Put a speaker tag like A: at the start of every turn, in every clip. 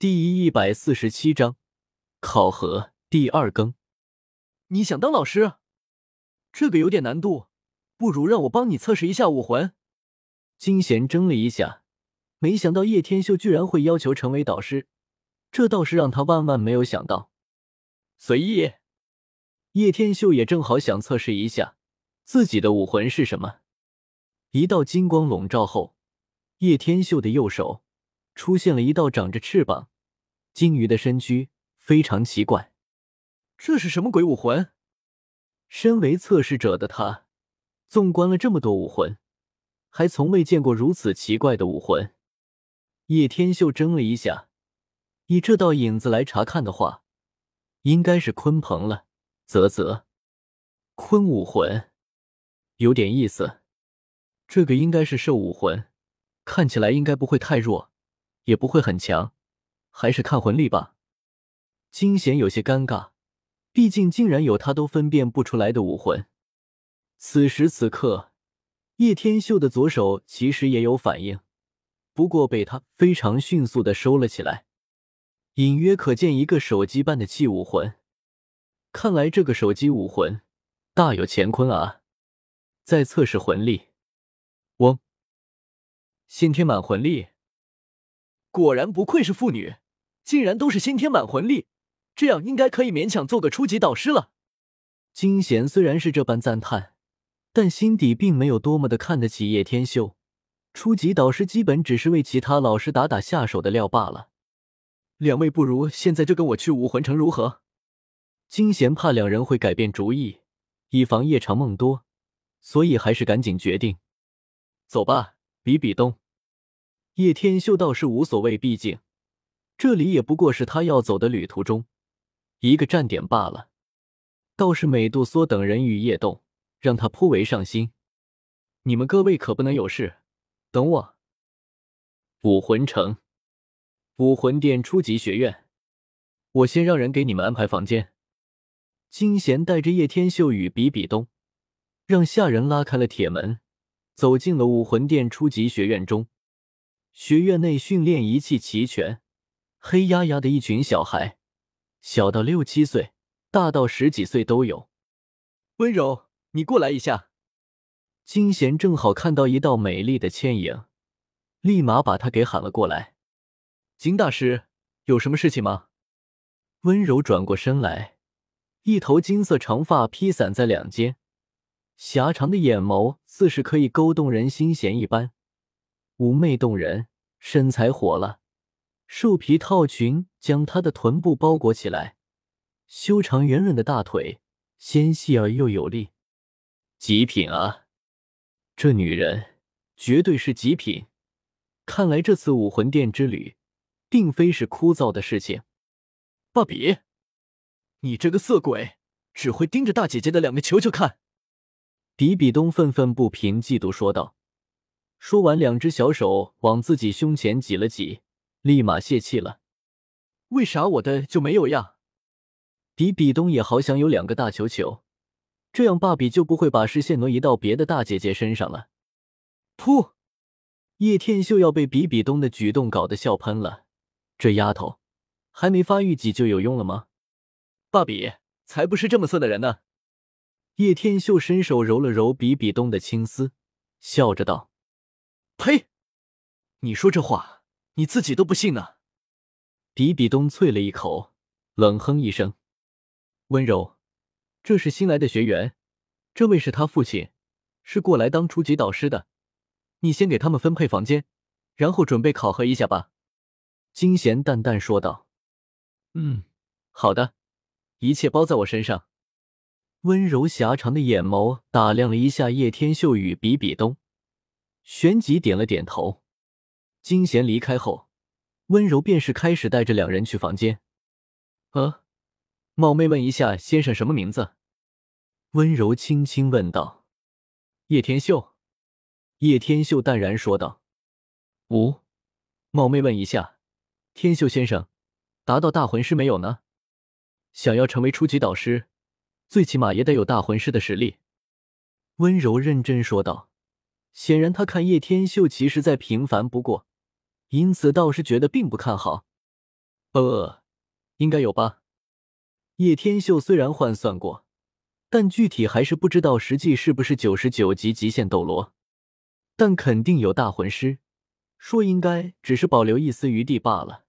A: 第一百四十七章考核第二更。
B: 你想当老师？这个有点难度，不如让我帮你测试一下武魂。
A: 金贤怔了一下，没想到叶天秀居然会要求成为导师，这倒是让他万万没有想到。随意，叶天秀也正好想测试一下自己的武魂是什么。一道金光笼罩后，叶天秀的右手出现了一道长着翅膀。鲸鱼的身躯非常奇怪，
B: 这是什么鬼武魂？
A: 身为测试者的他，纵观了这么多武魂，还从未见过如此奇怪的武魂。叶天秀怔了一下，以这道影子来查看的话，应该是鲲鹏了。啧啧，鲲武魂有点意思。这个应该是兽武魂，看起来应该不会太弱，也不会很强。还是看魂力吧。金贤有些尴尬，毕竟竟然有他都分辨不出来的武魂。此时此刻，叶天秀的左手其实也有反应，不过被他非常迅速的收了起来，隐约可见一个手机般的器武魂。看来这个手机武魂大有乾坤啊！在测试魂力，嗡，先天满魂力。
B: 果然不愧是妇女，竟然都是先天满魂力，这样应该可以勉强做个初级导师了。
A: 金贤虽然是这般赞叹，但心底并没有多么的看得起叶天秀。初级导师基本只是为其他老师打打下手的料罢了。
B: 两位不如现在就跟我去武魂城如何？
A: 金贤怕两人会改变主意，以防夜长梦多，所以还是赶紧决定。走吧，比比东。叶天秀倒是无所谓，毕竟这里也不过是他要走的旅途中一个站点罢了。倒是美杜莎等人与叶动让他颇为上心。你们各位可不能有事，等我。武魂城，武魂殿初级学院，我先让人给你们安排房间。金贤带着叶天秀与比比东，让下人拉开了铁门，走进了武魂殿初级学院中。学院内训练仪器齐全，黑压压的一群小孩，小到六七岁，大到十几岁都有。
B: 温柔，你过来一下。
A: 金贤正好看到一道美丽的倩影，立马把她给喊了过来。
B: 金大师，有什么事情吗？
A: 温柔转过身来，一头金色长发披散在两肩，狭长的眼眸似是可以勾动人心弦一般。妩媚动人，身材火辣，兽皮套裙将她的臀部包裹起来，修长圆润的大腿纤细而又有力，极品啊！这女人绝对是极品。看来这次武魂殿之旅，并非是枯燥的事情。
B: 芭比，你这个色鬼，只会盯着大姐姐的两个球球看！
A: 比比东愤愤不平，嫉妒说道。说完，两只小手往自己胸前挤了挤，立马泄气了。
B: 为啥我的就没有呀？
A: 比比东也好想有两个大球球，这样芭比就不会把视线挪移到别的大姐姐身上了。噗！叶天秀要被比比东的举动搞得笑喷了。这丫头还没发育几就有用了吗？
B: 芭比才不是这么色的人呢。
A: 叶天秀伸手揉了揉比比东的青丝，笑着道。
B: 呸！你说这话，你自己都不信呢。
A: 比比东啐了一口，冷哼一声：“温柔，这是新来的学员，这位是他父亲，是过来当初级导师的。你先给他们分配房间，然后准备考核一下吧。”金贤淡淡说道。“嗯，好的，一切包在我身上。”温柔狭长的眼眸打量了一下叶天秀与比比东。旋即点了点头。金贤离开后，温柔便是开始带着两人去房间。呃，冒昧问一下，先生什么名字？温柔轻轻问道。叶天秀。叶天秀淡然说道。五，冒昧问一下，天秀先生，达到大魂师没有呢？想要成为初级导师，最起码也得有大魂师的实力。温柔认真说道。显然，他看叶天秀其实再平凡不过，因此倒是觉得并不看好。呃，应该有吧。叶天秀虽然换算过，但具体还是不知道实际是不是九十九级极限斗罗，但肯定有大魂师。说应该只是保留一丝余地罢了。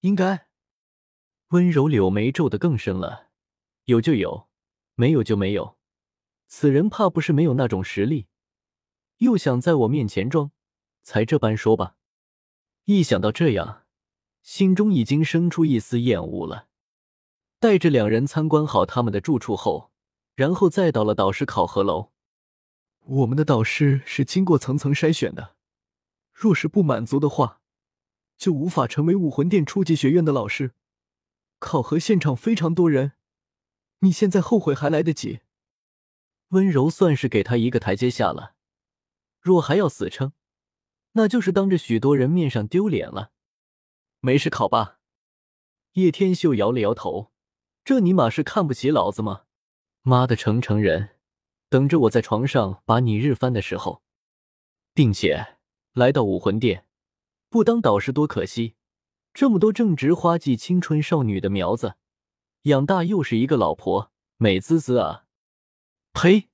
B: 应该。
A: 温柔柳眉皱得更深了。有就有，没有就没有。此人怕不是没有那种实力，又想在我面前装，才这般说吧。一想到这样，心中已经生出一丝厌恶了。带着两人参观好他们的住处后，然后再到了导师考核楼。
B: 我们的导师是经过层层筛选的，若是不满足的话，就无法成为武魂殿初级学院的老师。考核现场非常多人，你现在后悔还来得及。
A: 温柔算是给他一个台阶下了，若还要死撑，那就是当着许多人面上丢脸了。
B: 没事考吧。
A: 叶天秀摇了摇头。这尼玛是看不起老子吗？妈的，成成人，等着我在床上把你日翻的时候，并且来到武魂殿，不当导师多可惜。这么多正值花季青春少女的苗子，养大又是一个老婆，美滋滋啊！呸！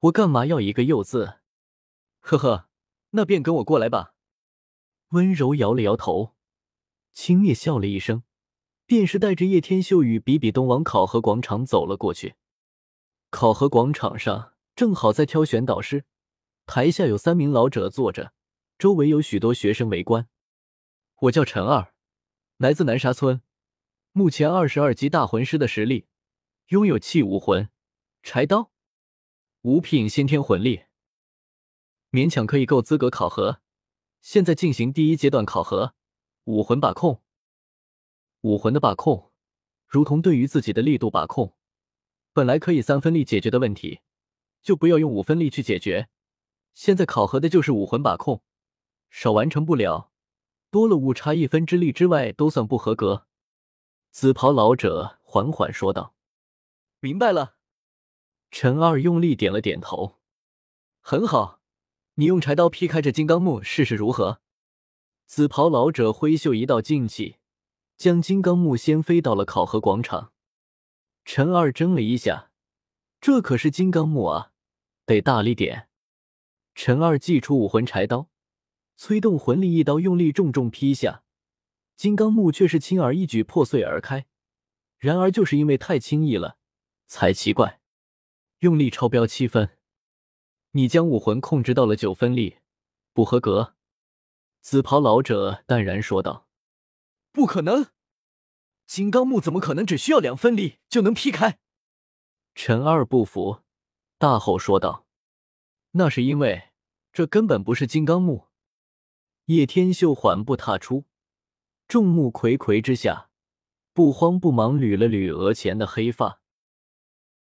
A: 我干嘛要一个又字？
B: 呵呵，那便跟我过来吧。
A: 温柔摇了摇头，轻蔑笑了一声。便是带着叶天秀与比比东往考核广场走了过去。考核广场上正好在挑选导师，台下有三名老者坐着，周围有许多学生围观。
B: 我叫陈二，来自南沙村，目前二十二级大魂师的实力，拥有器武魂、柴刀、五品先天魂力，勉强可以够资格考核。现在进行第一阶段考核，武魂把控。武魂的把控，如同对于自己的力度把控，本来可以三分力解决的问题，就不要用五分力去解决。现在考核的就是武魂把控，少完成不了，多了误差一分之力之外，都算不合格。
A: 紫袍老者缓缓说道：“
B: 明白了。”
A: 陈二用力点了点头：“
B: 很好，你用柴刀劈开这金刚木试试如何？”
A: 紫袍老者挥袖一道劲气。将金刚木掀飞到了考核广场，陈二怔了一下，这可是金刚木啊，得大力点。陈二祭出武魂柴刀，催动魂力，一刀用力重重劈下，金刚木却是轻而易举破碎而开。然而就是因为太轻易了，才奇怪。用力超标七分，你将武魂控制到了九分力，不合格。紫袍老者淡然说道。
B: 不可能，金刚木怎么可能只需要两分力就能劈开？
A: 陈二不服，大吼说道：“
B: 那是因为这根本不是金刚木。”
A: 叶天秀缓步踏出，众目睽睽之下，不慌不忙捋了捋额前的黑发。